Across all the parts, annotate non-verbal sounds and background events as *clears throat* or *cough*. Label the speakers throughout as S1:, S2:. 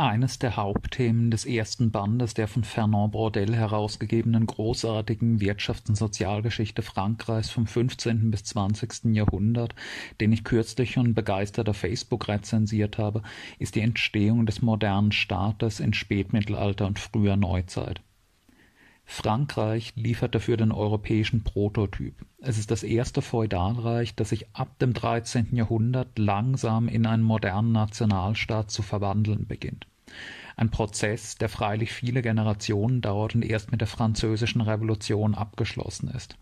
S1: Eines der Hauptthemen des ersten Bandes der von Fernand Braudel herausgegebenen großartigen Wirtschafts- und Sozialgeschichte Frankreichs vom 15. bis 20. Jahrhundert, den ich kürzlich schon begeistert auf Facebook rezensiert habe, ist die Entstehung des modernen Staates in Spätmittelalter und früher Neuzeit. Frankreich liefert dafür den europäischen Prototyp. Es ist das erste Feudalreich, das sich ab dem 13. Jahrhundert langsam in einen modernen Nationalstaat zu verwandeln beginnt. Ein Prozess, der freilich viele Generationen dauert und erst mit der Französischen Revolution abgeschlossen ist.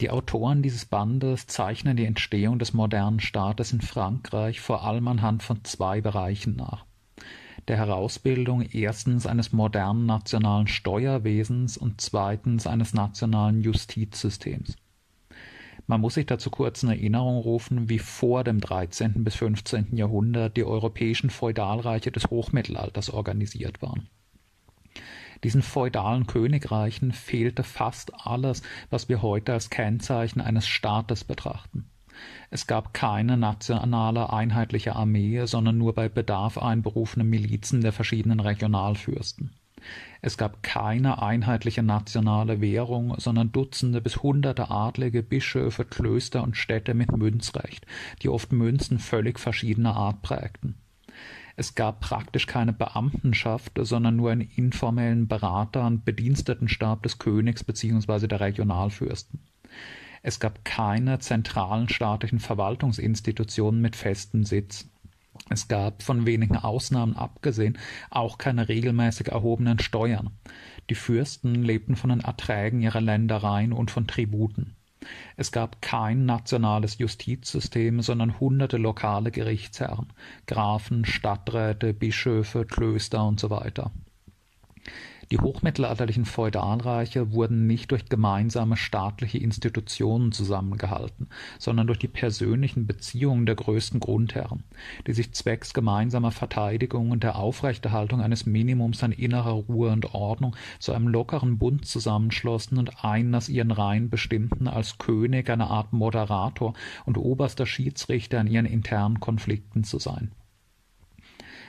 S1: Die Autoren dieses Bandes zeichnen die Entstehung des modernen Staates in Frankreich vor allem anhand von zwei Bereichen nach der Herausbildung erstens eines modernen nationalen Steuerwesens und zweitens eines nationalen Justizsystems. Man muss sich dazu kurz in Erinnerung rufen, wie vor dem 13. bis 15. Jahrhundert die europäischen Feudalreiche des Hochmittelalters organisiert waren. Diesen feudalen Königreichen fehlte fast alles, was wir heute als Kennzeichen eines Staates betrachten. Es gab keine nationale einheitliche Armee, sondern nur bei Bedarf einberufene Milizen der verschiedenen Regionalfürsten. Es gab keine einheitliche nationale Währung, sondern Dutzende bis Hunderte Adlige, Bischöfe, Klöster und Städte mit Münzrecht, die oft Münzen völlig verschiedener Art prägten. Es gab praktisch keine Beamtenschaft, sondern nur einen informellen Berater und Bedienstetenstab des Königs bzw. der Regionalfürsten. Es gab keine zentralen staatlichen Verwaltungsinstitutionen mit festem Sitz. Es gab, von wenigen Ausnahmen abgesehen, auch keine regelmäßig erhobenen Steuern. Die Fürsten lebten von den Erträgen ihrer Ländereien und von Tributen. Es gab kein nationales Justizsystem, sondern hunderte lokale Gerichtsherren, Grafen, Stadträte, Bischöfe, Klöster weiter. Die hochmittelalterlichen Feudalreiche wurden nicht durch gemeinsame staatliche Institutionen zusammengehalten, sondern durch die persönlichen Beziehungen der größten Grundherren, die sich zwecks gemeinsamer Verteidigung und der Aufrechterhaltung eines Minimums an innerer Ruhe und Ordnung zu einem lockeren Bund zusammenschlossen und einen aus ihren Reihen bestimmten als König, eine Art Moderator und oberster Schiedsrichter in ihren internen Konflikten zu sein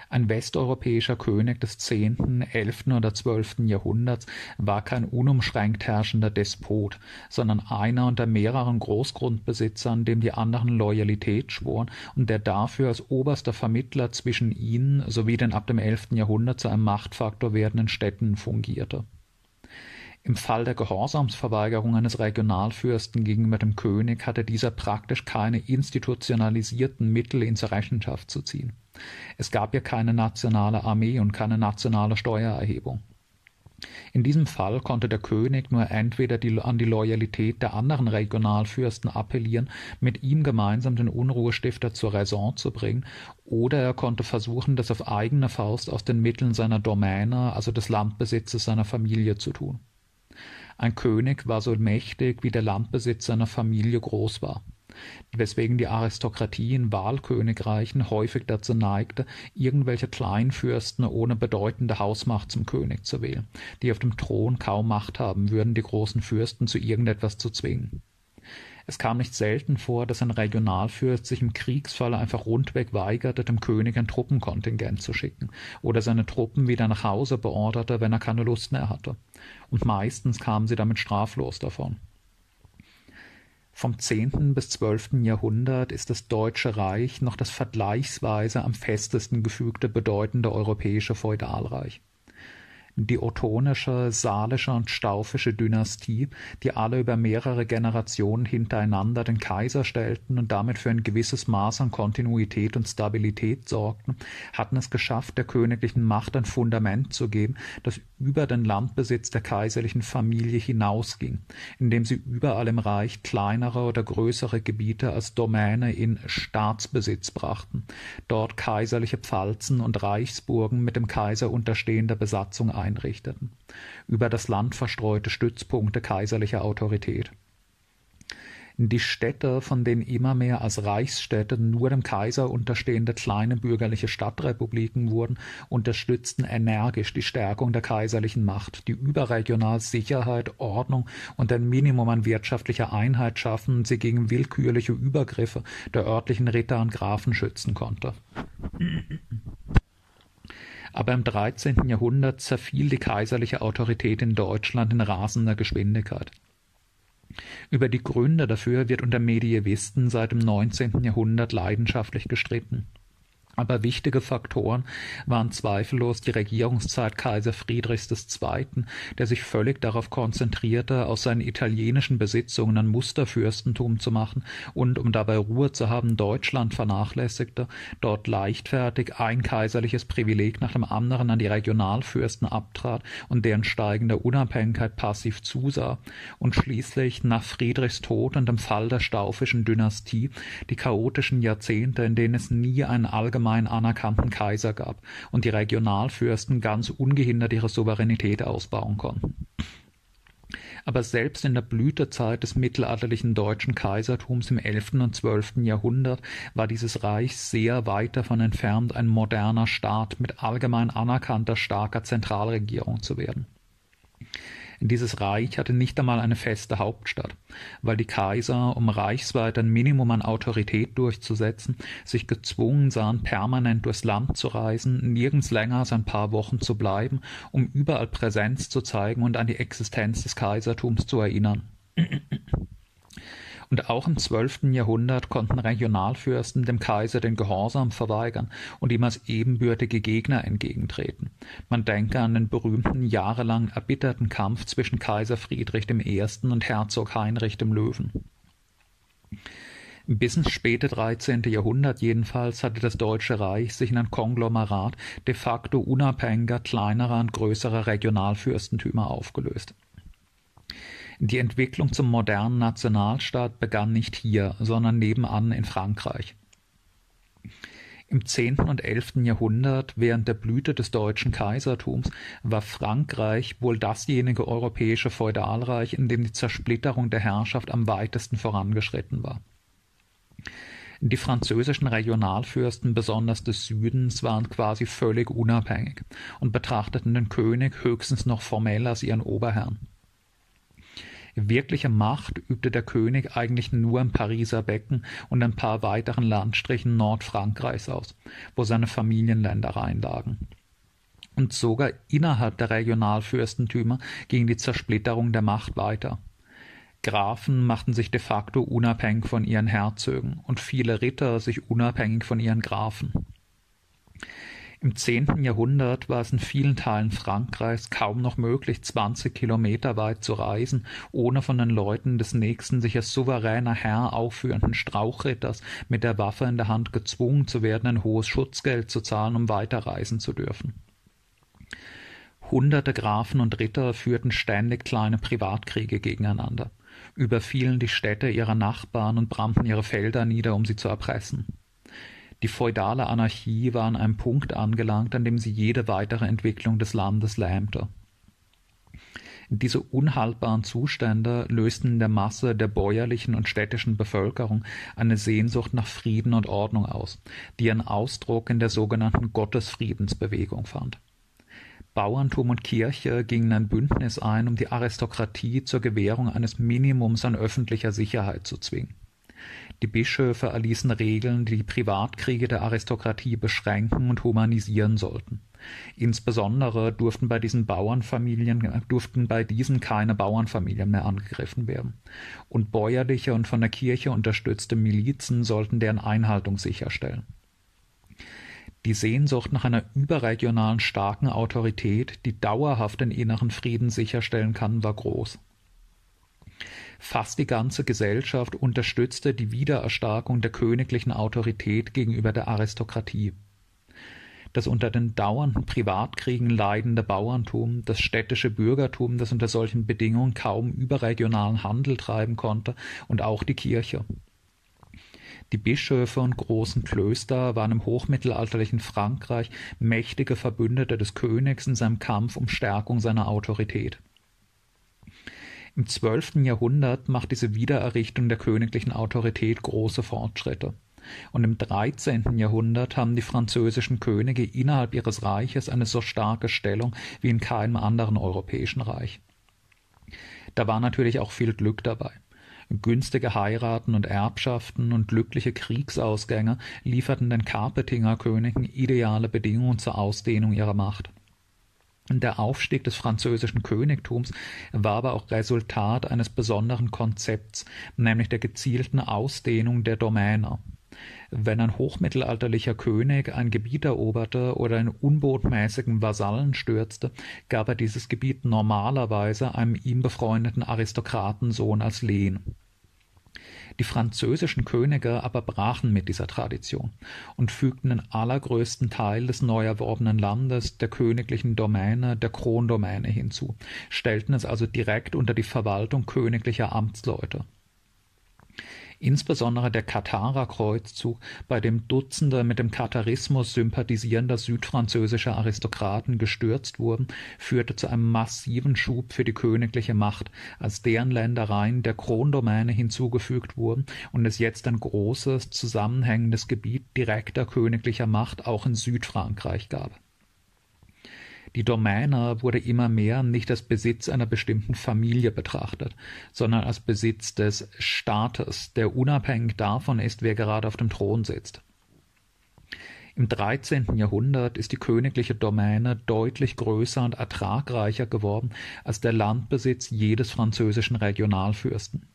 S1: ein westeuropäischer König des zehnten, elften oder zwölften Jahrhunderts war kein unumschränkt herrschender Despot, sondern einer unter mehreren Großgrundbesitzern, dem die anderen Loyalität schworen und der dafür als oberster Vermittler zwischen ihnen sowie den ab dem elften Jahrhundert zu einem Machtfaktor werdenden Städten fungierte im Fall der Gehorsamsverweigerung eines Regionalfürsten gegenüber dem König hatte dieser praktisch keine institutionalisierten Mittel, ihn zur Rechenschaft zu ziehen. Es gab ja keine nationale Armee und keine nationale Steuererhebung. In diesem Fall konnte der König nur entweder die, an die Loyalität der anderen Regionalfürsten appellieren, mit ihm gemeinsam den Unruhestifter zur Raison zu bringen, oder er konnte versuchen, das auf eigene Faust aus den Mitteln seiner Domäne, also des Landbesitzes seiner Familie zu tun. Ein König war so mächtig, wie der Landbesitz seiner Familie groß war, weswegen die Aristokratie in Wahlkönigreichen häufig dazu neigte, irgendwelche Kleinfürsten ohne bedeutende Hausmacht zum König zu wählen, die auf dem Thron kaum Macht haben würden, die großen Fürsten zu irgendetwas zu zwingen. Es kam nicht selten vor, dass ein Regionalfürst sich im Kriegsfall einfach rundweg weigerte, dem König ein Truppenkontingent zu schicken oder seine Truppen wieder nach Hause beorderte, wenn er keine Lust mehr hatte. Und meistens kamen sie damit straflos davon. Vom 10. bis 12. Jahrhundert ist das Deutsche Reich noch das vergleichsweise am festesten gefügte bedeutende europäische Feudalreich die ottonische, salische und staufische Dynastie, die alle über mehrere Generationen hintereinander den Kaiser stellten und damit für ein gewisses Maß an Kontinuität und Stabilität sorgten, hatten es geschafft, der königlichen Macht ein Fundament zu geben, das über den Landbesitz der kaiserlichen Familie hinausging, indem sie überall im Reich kleinere oder größere Gebiete als Domäne in Staatsbesitz brachten, dort kaiserliche Pfalzen und Reichsburgen mit dem Kaiser unterstehender Besatzung einrichteten, über das Land verstreute Stützpunkte kaiserlicher Autorität. Die Städte, von denen immer mehr als Reichsstädte nur dem Kaiser unterstehende kleine bürgerliche Stadtrepubliken wurden, unterstützten energisch die Stärkung der kaiserlichen Macht, die überregional Sicherheit, Ordnung und ein Minimum an wirtschaftlicher Einheit schaffen sie gegen willkürliche Übergriffe der örtlichen Ritter und Grafen schützen konnte. Aber im 13. Jahrhundert zerfiel die kaiserliche Autorität in Deutschland in rasender Geschwindigkeit. Über die Gründe dafür wird unter Medievisten seit dem 19. Jahrhundert leidenschaftlich gestritten. Aber wichtige Faktoren waren zweifellos die Regierungszeit Kaiser Friedrichs II., der sich völlig darauf konzentrierte, aus seinen italienischen Besitzungen ein Musterfürstentum zu machen und, um dabei Ruhe zu haben, Deutschland vernachlässigte, dort leichtfertig ein kaiserliches Privileg nach dem anderen an die Regionalfürsten abtrat und deren steigende Unabhängigkeit passiv zusah und schließlich nach Friedrichs Tod und dem Fall der staufischen Dynastie die chaotischen Jahrzehnte, in denen es nie einen allgemeinen allgemein anerkannten Kaiser gab und die Regionalfürsten ganz ungehindert ihre Souveränität ausbauen konnten. Aber selbst in der Blütezeit des mittelalterlichen deutschen Kaisertums im 11. und 12. Jahrhundert war dieses Reich sehr weit davon entfernt, ein moderner Staat mit allgemein anerkannter starker Zentralregierung zu werden. Dieses Reich hatte nicht einmal eine feste Hauptstadt, weil die Kaiser, um reichsweit ein Minimum an Autorität durchzusetzen, sich gezwungen sahen, permanent durchs Land zu reisen, nirgends länger als ein paar Wochen zu bleiben, um überall Präsenz zu zeigen und an die Existenz des Kaisertums zu erinnern und auch im zwölften Jahrhundert konnten Regionalfürsten dem Kaiser den Gehorsam verweigern und ihm als ebenbürtige Gegner entgegentreten. Man denke an den berühmten jahrelang erbitterten Kampf zwischen Kaiser Friedrich I. und Herzog Heinrich dem Löwen. Bis ins späte 13. Jahrhundert jedenfalls hatte das Deutsche Reich sich in ein Konglomerat de facto unabhängiger, kleinerer und größerer Regionalfürstentümer aufgelöst. Die Entwicklung zum modernen Nationalstaat begann nicht hier, sondern nebenan in Frankreich. Im 10. und 11. Jahrhundert, während der Blüte des deutschen Kaisertums, war Frankreich wohl dasjenige europäische Feudalreich, in dem die Zersplitterung der Herrschaft am weitesten vorangeschritten war. Die französischen Regionalfürsten, besonders des Südens, waren quasi völlig unabhängig und betrachteten den König höchstens noch formell als ihren Oberherrn. Wirkliche Macht übte der König eigentlich nur im Pariser Becken und ein paar weiteren Landstrichen Nordfrankreichs aus, wo seine Familienländereien lagen. Und sogar innerhalb der Regionalfürstentümer ging die Zersplitterung der Macht weiter. Grafen machten sich de facto unabhängig von ihren Herzögen und viele Ritter sich unabhängig von ihren Grafen. Im zehnten Jahrhundert war es in vielen Teilen Frankreichs kaum noch möglich, zwanzig Kilometer weit zu reisen, ohne von den Leuten des nächsten sich als souveräner Herr aufführenden Strauchritters mit der Waffe in der Hand gezwungen zu werden, ein hohes Schutzgeld zu zahlen, um weiterreisen zu dürfen. Hunderte Grafen und Ritter führten ständig kleine Privatkriege gegeneinander, überfielen die Städte ihrer Nachbarn und brannten ihre Felder nieder, um sie zu erpressen. Die feudale Anarchie war an einem Punkt angelangt, an dem sie jede weitere Entwicklung des Landes lähmte. Diese unhaltbaren Zustände lösten in der Masse der bäuerlichen und städtischen Bevölkerung eine Sehnsucht nach Frieden und Ordnung aus, die ihren Ausdruck in der sogenannten Gottesfriedensbewegung fand. Bauerntum und Kirche gingen ein Bündnis ein, um die Aristokratie zur Gewährung eines Minimums an öffentlicher Sicherheit zu zwingen. Die Bischöfe erließen Regeln, die die Privatkriege der Aristokratie beschränken und humanisieren sollten. Insbesondere durften bei diesen Bauernfamilien durften bei diesen keine Bauernfamilien mehr angegriffen werden. Und bäuerliche und von der Kirche unterstützte Milizen sollten deren Einhaltung sicherstellen. Die Sehnsucht nach einer überregionalen starken Autorität, die dauerhaft den inneren Frieden sicherstellen kann, war groß. Fast die ganze Gesellschaft unterstützte die Wiedererstarkung der königlichen Autorität gegenüber der Aristokratie. Das unter den dauernden Privatkriegen leidende Bauerntum, das städtische Bürgertum, das unter solchen Bedingungen kaum überregionalen Handel treiben konnte, und auch die Kirche. Die Bischöfe und großen Klöster waren im hochmittelalterlichen Frankreich mächtige Verbündete des Königs in seinem Kampf um Stärkung seiner Autorität. Im zwölften Jahrhundert macht diese Wiedererrichtung der königlichen Autorität große Fortschritte. Und im dreizehnten Jahrhundert haben die französischen Könige innerhalb ihres Reiches eine so starke Stellung wie in keinem anderen europäischen Reich. Da war natürlich auch viel Glück dabei. Günstige Heiraten und Erbschaften und glückliche Kriegsausgänge lieferten den Carpetinger Königen ideale Bedingungen zur Ausdehnung ihrer Macht. Der Aufstieg des französischen Königtums war aber auch Resultat eines besonderen Konzepts, nämlich der gezielten Ausdehnung der Domäne. Wenn ein hochmittelalterlicher König ein Gebiet eroberte oder einen unbotmäßigen Vasallen stürzte, gab er dieses Gebiet normalerweise einem ihm befreundeten Aristokratensohn als Lehen. Die französischen Könige aber brachen mit dieser Tradition und fügten den allergrößten Teil des neu erworbenen Landes der königlichen Domäne, der Krondomäne hinzu, stellten es also direkt unter die Verwaltung königlicher Amtsleute. Insbesondere der Katharer-Kreuzzug, bei dem Dutzende mit dem Katharismus sympathisierender südfranzösischer Aristokraten gestürzt wurden, führte zu einem massiven Schub für die königliche Macht, als deren Ländereien der Krondomäne hinzugefügt wurden und es jetzt ein großes, zusammenhängendes Gebiet direkter königlicher Macht auch in Südfrankreich gab die Domäne wurde immer mehr nicht als Besitz einer bestimmten Familie betrachtet, sondern als Besitz des Staates, der unabhängig davon ist, wer gerade auf dem Thron sitzt. Im 13. Jahrhundert ist die königliche Domäne deutlich größer und ertragreicher geworden als der Landbesitz jedes französischen Regionalfürsten.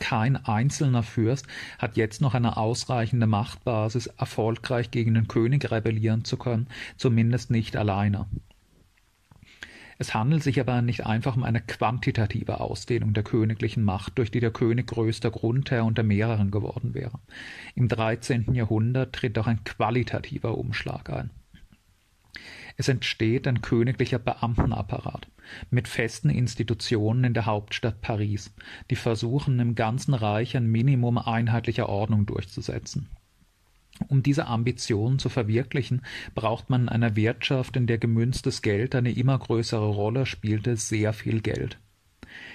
S1: Kein einzelner Fürst hat jetzt noch eine ausreichende Machtbasis, erfolgreich gegen den König rebellieren zu können, zumindest nicht alleine. Es handelt sich aber nicht einfach um eine quantitative Ausdehnung der königlichen Macht, durch die der König größter Grundherr unter mehreren geworden wäre. Im 13. Jahrhundert tritt auch ein qualitativer Umschlag ein. Es entsteht ein königlicher Beamtenapparat mit festen Institutionen in der Hauptstadt Paris, die versuchen, im ganzen Reich ein Minimum einheitlicher Ordnung durchzusetzen. Um diese Ambitionen zu verwirklichen, braucht man in einer Wirtschaft, in der gemünztes Geld eine immer größere Rolle spielte, sehr viel Geld.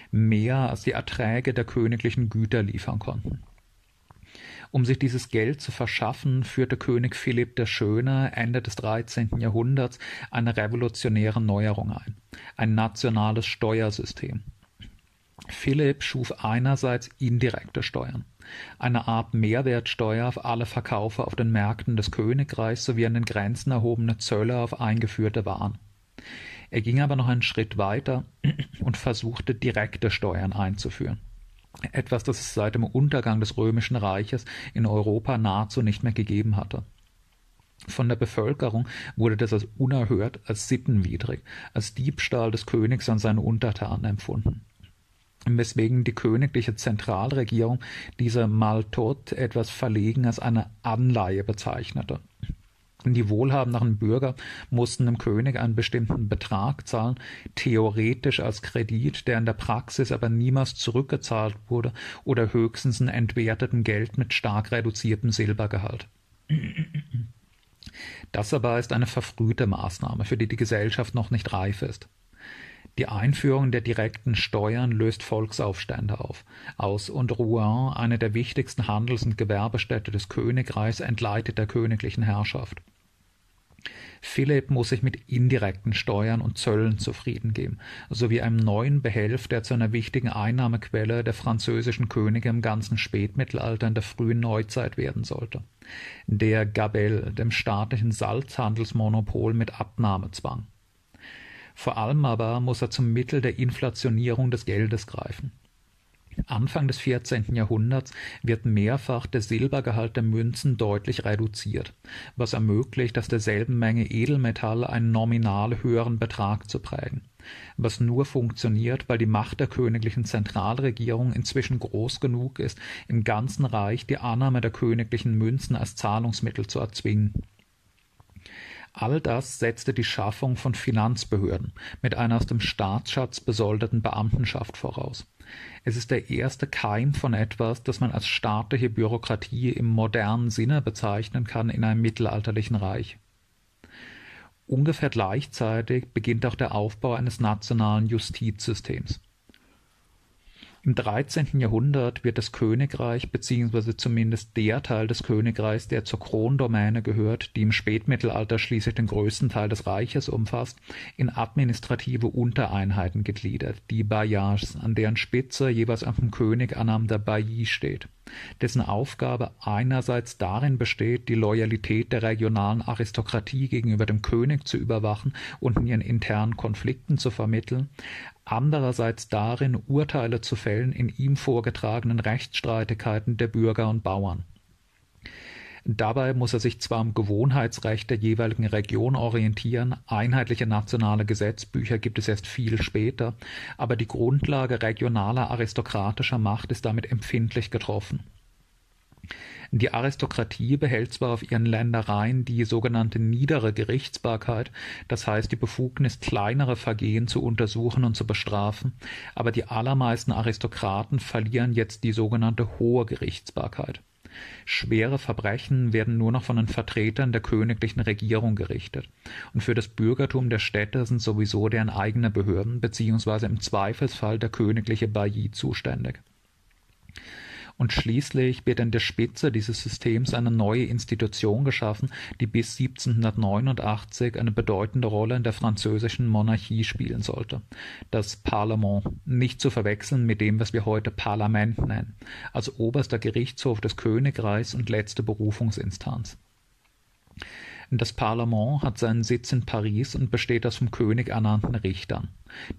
S1: Mehr als die Erträge der königlichen Güter liefern konnten. Um sich dieses Geld zu verschaffen, führte König Philipp der Schöne Ende des 13. Jahrhunderts eine revolutionäre Neuerung ein, ein nationales Steuersystem. Philipp schuf einerseits indirekte Steuern, eine Art Mehrwertsteuer auf alle Verkaufe auf den Märkten des Königreichs sowie an den Grenzen erhobene Zölle auf eingeführte Waren. Er ging aber noch einen Schritt weiter und versuchte direkte Steuern einzuführen etwas, das es seit dem Untergang des Römischen Reiches in Europa nahezu nicht mehr gegeben hatte. Von der Bevölkerung wurde das als unerhört, als sittenwidrig, als Diebstahl des Königs an seine Untertanen empfunden weswegen die königliche Zentralregierung diese Maltot etwas verlegen als eine Anleihe bezeichnete. Die wohlhabenderen Bürger mussten dem König einen bestimmten Betrag zahlen, theoretisch als Kredit, der in der Praxis aber niemals zurückgezahlt wurde oder höchstens in entwertetem Geld mit stark reduziertem Silbergehalt. Das aber ist eine verfrühte Maßnahme, für die die Gesellschaft noch nicht reif ist. Die Einführung der direkten Steuern löst Volksaufstände auf. Aus und Rouen, eine der wichtigsten Handels- und Gewerbestädte des Königreichs, entleitet der königlichen Herrschaft. Philipp muss sich mit indirekten Steuern und Zöllen zufrieden geben, sowie einem neuen Behelf, der zu einer wichtigen Einnahmequelle der französischen Könige im ganzen Spätmittelalter und der frühen Neuzeit werden sollte. Der Gabelle, dem staatlichen Salzhandelsmonopol mit Abnahmezwang. Vor allem aber muss er zum Mittel der Inflationierung des Geldes greifen. Anfang des 14. Jahrhunderts wird mehrfach der Silbergehalt der Münzen deutlich reduziert, was ermöglicht, aus derselben Menge Edelmetalle einen nominal höheren Betrag zu prägen, was nur funktioniert, weil die Macht der königlichen Zentralregierung inzwischen groß genug ist, im ganzen Reich die Annahme der königlichen Münzen als Zahlungsmittel zu erzwingen All das setzte die Schaffung von Finanzbehörden mit einer aus dem Staatsschatz besoldeten Beamtenschaft voraus. Es ist der erste Keim von etwas, das man als staatliche Bürokratie im modernen Sinne bezeichnen kann in einem mittelalterlichen Reich. Ungefähr gleichzeitig beginnt auch der Aufbau eines nationalen Justizsystems Im 13. Jahrhundert wird das Königreich beziehungsweise zumindest der Teil des Königreichs, der zur Krondomäne gehört, die im Spätmittelalter schließlich den größten Teil des Reiches umfasst, in administrative Untereinheiten gegliedert, die Bailliages, an deren Spitze jeweils ein vom König ernannter Bailli steht, dessen Aufgabe einerseits darin besteht, die Loyalität der regionalen Aristokratie gegenüber dem König zu überwachen und in ihren internen Konflikten zu vermitteln, andererseits darin, Urteile zu fällen in ihm vorgetragenen Rechtsstreitigkeiten der Bürger und Bauern. Dabei muss er sich zwar am Gewohnheitsrecht der jeweiligen Region orientieren, einheitliche nationale Gesetzbücher gibt es erst viel später, aber die Grundlage regionaler aristokratischer Macht ist damit empfindlich getroffen. Die Aristokratie behält zwar auf ihren Ländereien die sogenannte niedere Gerichtsbarkeit, das heißt die Befugnis, kleinere Vergehen zu untersuchen und zu bestrafen, aber die allermeisten Aristokraten verlieren jetzt die sogenannte hohe Gerichtsbarkeit. Schwere Verbrechen werden nur noch von den Vertretern der königlichen Regierung gerichtet, und für das Bürgertum der Städte sind sowieso deren eigene Behörden beziehungsweise im Zweifelsfall der königliche Bailli zuständig und schließlich wird an der Spitze dieses Systems eine neue Institution geschaffen, die bis 1789 eine bedeutende Rolle in der französischen Monarchie spielen sollte. Das Parlement, nicht zu verwechseln mit dem, was wir heute Parlament nennen, als oberster Gerichtshof des Königreichs und letzte Berufungsinstanz. Das Parlament hat seinen Sitz in Paris und besteht aus vom König ernannten Richtern,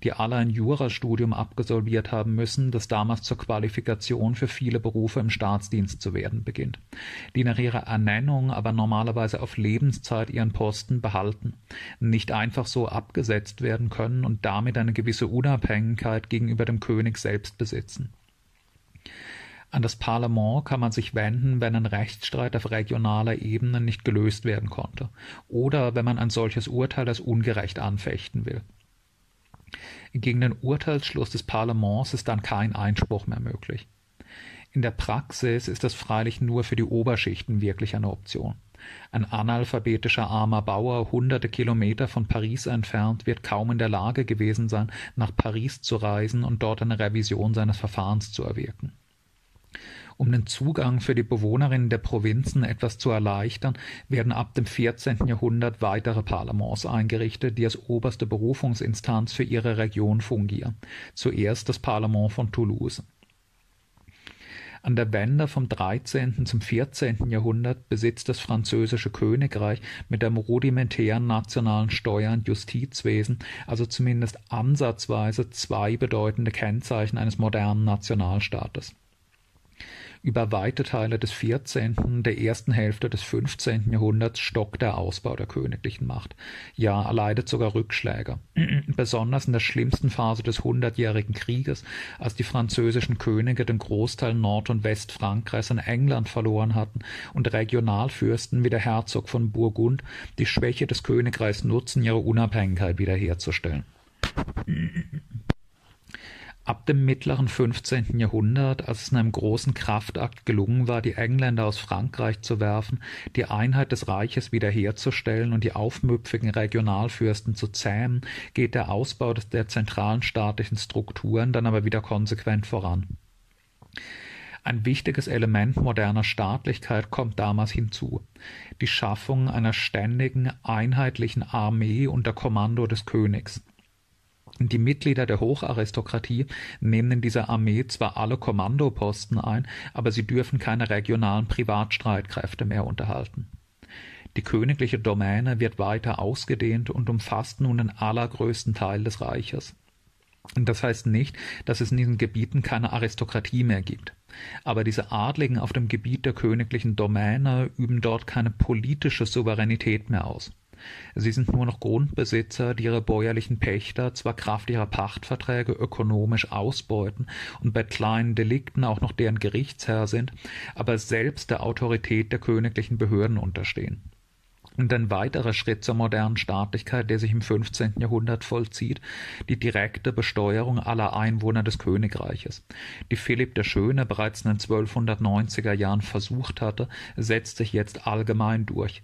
S1: die alle ein Jurastudium absolviert haben müssen, das damals zur Qualifikation für viele Berufe im Staatsdienst zu werden beginnt, die nach ihrer Ernennung aber normalerweise auf Lebenszeit ihren Posten behalten, nicht einfach so abgesetzt werden können und damit eine gewisse Unabhängigkeit gegenüber dem König selbst besitzen. An das Parlament kann man sich wenden, wenn ein Rechtsstreit auf regionaler Ebene nicht gelöst werden konnte oder wenn man ein solches Urteil als ungerecht anfechten will. Gegen den Urteilsschluss des Parlaments ist dann kein Einspruch mehr möglich. In der Praxis ist das freilich nur für die Oberschichten wirklich eine Option. Ein analphabetischer armer Bauer hunderte Kilometer von Paris entfernt wird kaum in der Lage gewesen sein, nach Paris zu reisen und dort eine Revision seines Verfahrens zu erwirken. Um den Zugang für die Bewohnerinnen der Provinzen etwas zu erleichtern, werden ab dem 14. Jahrhundert weitere Parlaments eingerichtet, die als oberste Berufungsinstanz für ihre Region fungieren. Zuerst das Parlament von Toulouse. An der Wende vom 13. zum 14. Jahrhundert besitzt das französische Königreich mit dem rudimentären nationalen Steuer- und Justizwesen also zumindest ansatzweise zwei bedeutende Kennzeichen eines modernen Nationalstaates. Über weite Teile des 14., der ersten Hälfte des 15. Jahrhunderts stockt der Ausbau der königlichen Macht. Ja, leidet sogar Rückschläge. *clears throat* Besonders in der schlimmsten Phase des Hundertjährigen Krieges, als die französischen Könige den Großteil Nord- und Westfrankreichs an England verloren hatten und Regionalfürsten wie der Herzog von Burgund die Schwäche des Königreichs nutzen, ihre Unabhängigkeit wiederherzustellen. *clears throat* Ab dem mittleren 15. Jahrhundert, als es in einem großen Kraftakt gelungen war, die Engländer aus Frankreich zu werfen, die Einheit des Reiches wiederherzustellen und die aufmüpfigen Regionalfürsten zu zähmen, geht der Ausbau der zentralen staatlichen Strukturen dann aber wieder konsequent voran. Ein wichtiges Element moderner Staatlichkeit kommt damals hinzu, die Schaffung einer ständigen, einheitlichen Armee unter Kommando des Königs. Die Mitglieder der Hocharistokratie nehmen in dieser Armee zwar alle Kommandoposten ein, aber sie dürfen keine regionalen Privatstreitkräfte mehr unterhalten. Die königliche Domäne wird weiter ausgedehnt und umfasst nun den allergrößten Teil des Reiches. Das heißt nicht, dass es in diesen Gebieten keine Aristokratie mehr gibt. Aber diese Adligen auf dem Gebiet der königlichen Domäne üben dort keine politische Souveränität mehr aus. Sie sind nur noch Grundbesitzer, die ihre bäuerlichen Pächter zwar Kraft ihrer Pachtverträge ökonomisch ausbeuten und bei kleinen Delikten auch noch deren Gerichtsherr sind, aber selbst der Autorität der königlichen Behörden unterstehen. Und ein weiterer Schritt zur modernen Staatlichkeit, der sich im 15. Jahrhundert vollzieht, die direkte Besteuerung aller Einwohner des Königreiches, die Philipp der Schöne bereits in den 1290er Jahren versucht hatte, setzt sich jetzt allgemein durch.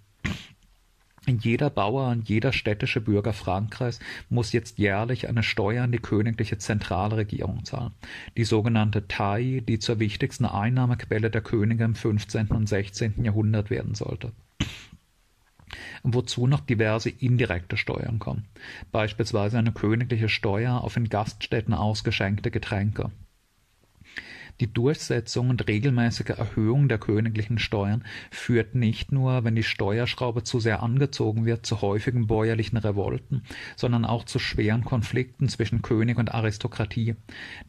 S1: Jeder Bauer und jeder städtische Bürger Frankreichs muss jetzt jährlich eine Steuer an die königliche Zentralregierung zahlen, die sogenannte Taille, die zur wichtigsten Einnahmequelle der Könige im 15. und 16. Jahrhundert werden sollte wozu noch diverse indirekte Steuern kommen, beispielsweise eine königliche Steuer auf in Gaststätten ausgeschenkte Getränke die Durchsetzung und regelmäßige Erhöhung der königlichen Steuern führt nicht nur, wenn die Steuerschraube zu sehr angezogen wird, zu häufigen bäuerlichen Revolten, sondern auch zu schweren Konflikten zwischen König und Aristokratie,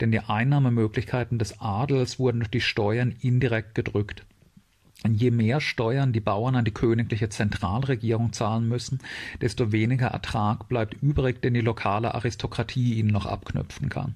S1: denn die Einnahmemöglichkeiten des Adels wurden durch die Steuern indirekt gedrückt. Je mehr Steuern die Bauern an die königliche Zentralregierung zahlen müssen, desto weniger Ertrag bleibt übrig, den die lokale Aristokratie ihnen noch abknüpfen kann.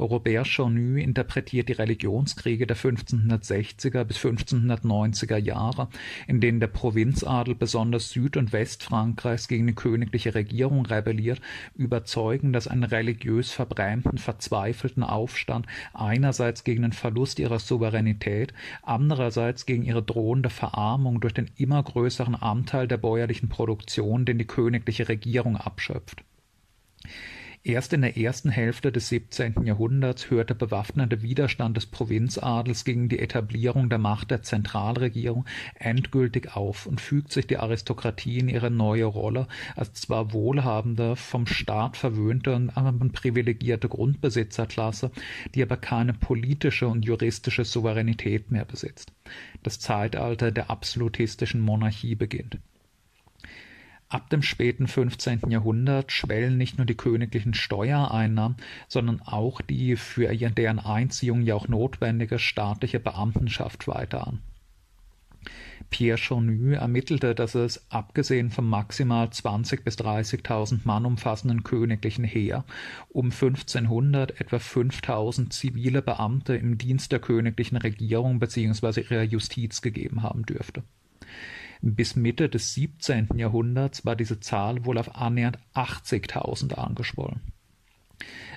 S1: Robert Chonu interpretiert die Religionskriege der 1560er bis 1590er Jahre, in denen der Provinzadel besonders Süd- und Westfrankreichs gegen die königliche Regierung rebelliert, überzeugen, dass einen religiös verbrämten, verzweifelten Aufstand einerseits gegen den Verlust ihrer Souveränität, andererseits gegen ihre drohende Verarmung durch den immer größeren Anteil der bäuerlichen Produktion, den die königliche Regierung abschöpft Erst in der ersten Hälfte des 17. Jahrhunderts hört der bewaffnete Widerstand des Provinzadels gegen die Etablierung der Macht der Zentralregierung endgültig auf und fügt sich die Aristokratie in ihre neue Rolle als zwar wohlhabende, vom Staat verwöhnte und privilegierte Grundbesitzerklasse, die aber keine politische und juristische Souveränität mehr besitzt. Das Zeitalter der absolutistischen Monarchie beginnt Ab dem späten 15. Jahrhundert schwellen nicht nur die königlichen Steuereinnahmen, sondern auch die für deren Einziehung ja auch notwendige staatliche Beamtenschaft weiter an. Pierre Chonu ermittelte, dass es, abgesehen vom maximal 20.000 bis 30.000 Mann umfassenden königlichen Heer, um 1500 etwa 5.000 zivile Beamte im Dienst der königlichen Regierung bzw. ihrer Justiz gegeben haben dürfte bis Mitte des 17. Jahrhunderts war diese Zahl wohl auf annähernd 80.000 angeschwollen.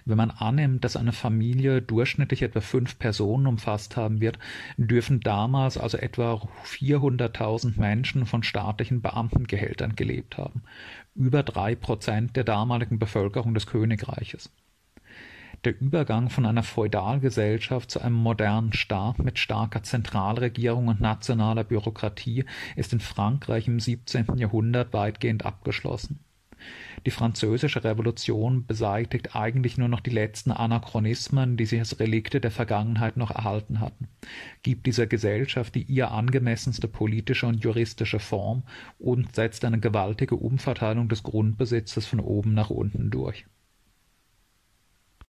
S1: Wenn man annimmt, dass eine Familie durchschnittlich etwa fünf Personen umfasst haben wird, dürfen damals also etwa 400.000 Menschen von staatlichen Beamtengehältern gelebt haben, über drei Prozent der damaligen Bevölkerung des Königreiches. Der Übergang von einer Feudalgesellschaft zu einem modernen Staat mit starker Zentralregierung und nationaler Bürokratie ist in Frankreich im 17. Jahrhundert weitgehend abgeschlossen. Die Französische Revolution beseitigt eigentlich nur noch die letzten Anachronismen, die sich als Relikte der Vergangenheit noch erhalten hatten, gibt dieser Gesellschaft die ihr angemessenste politische und juristische Form und setzt eine gewaltige Umverteilung des Grundbesitzes von oben nach unten durch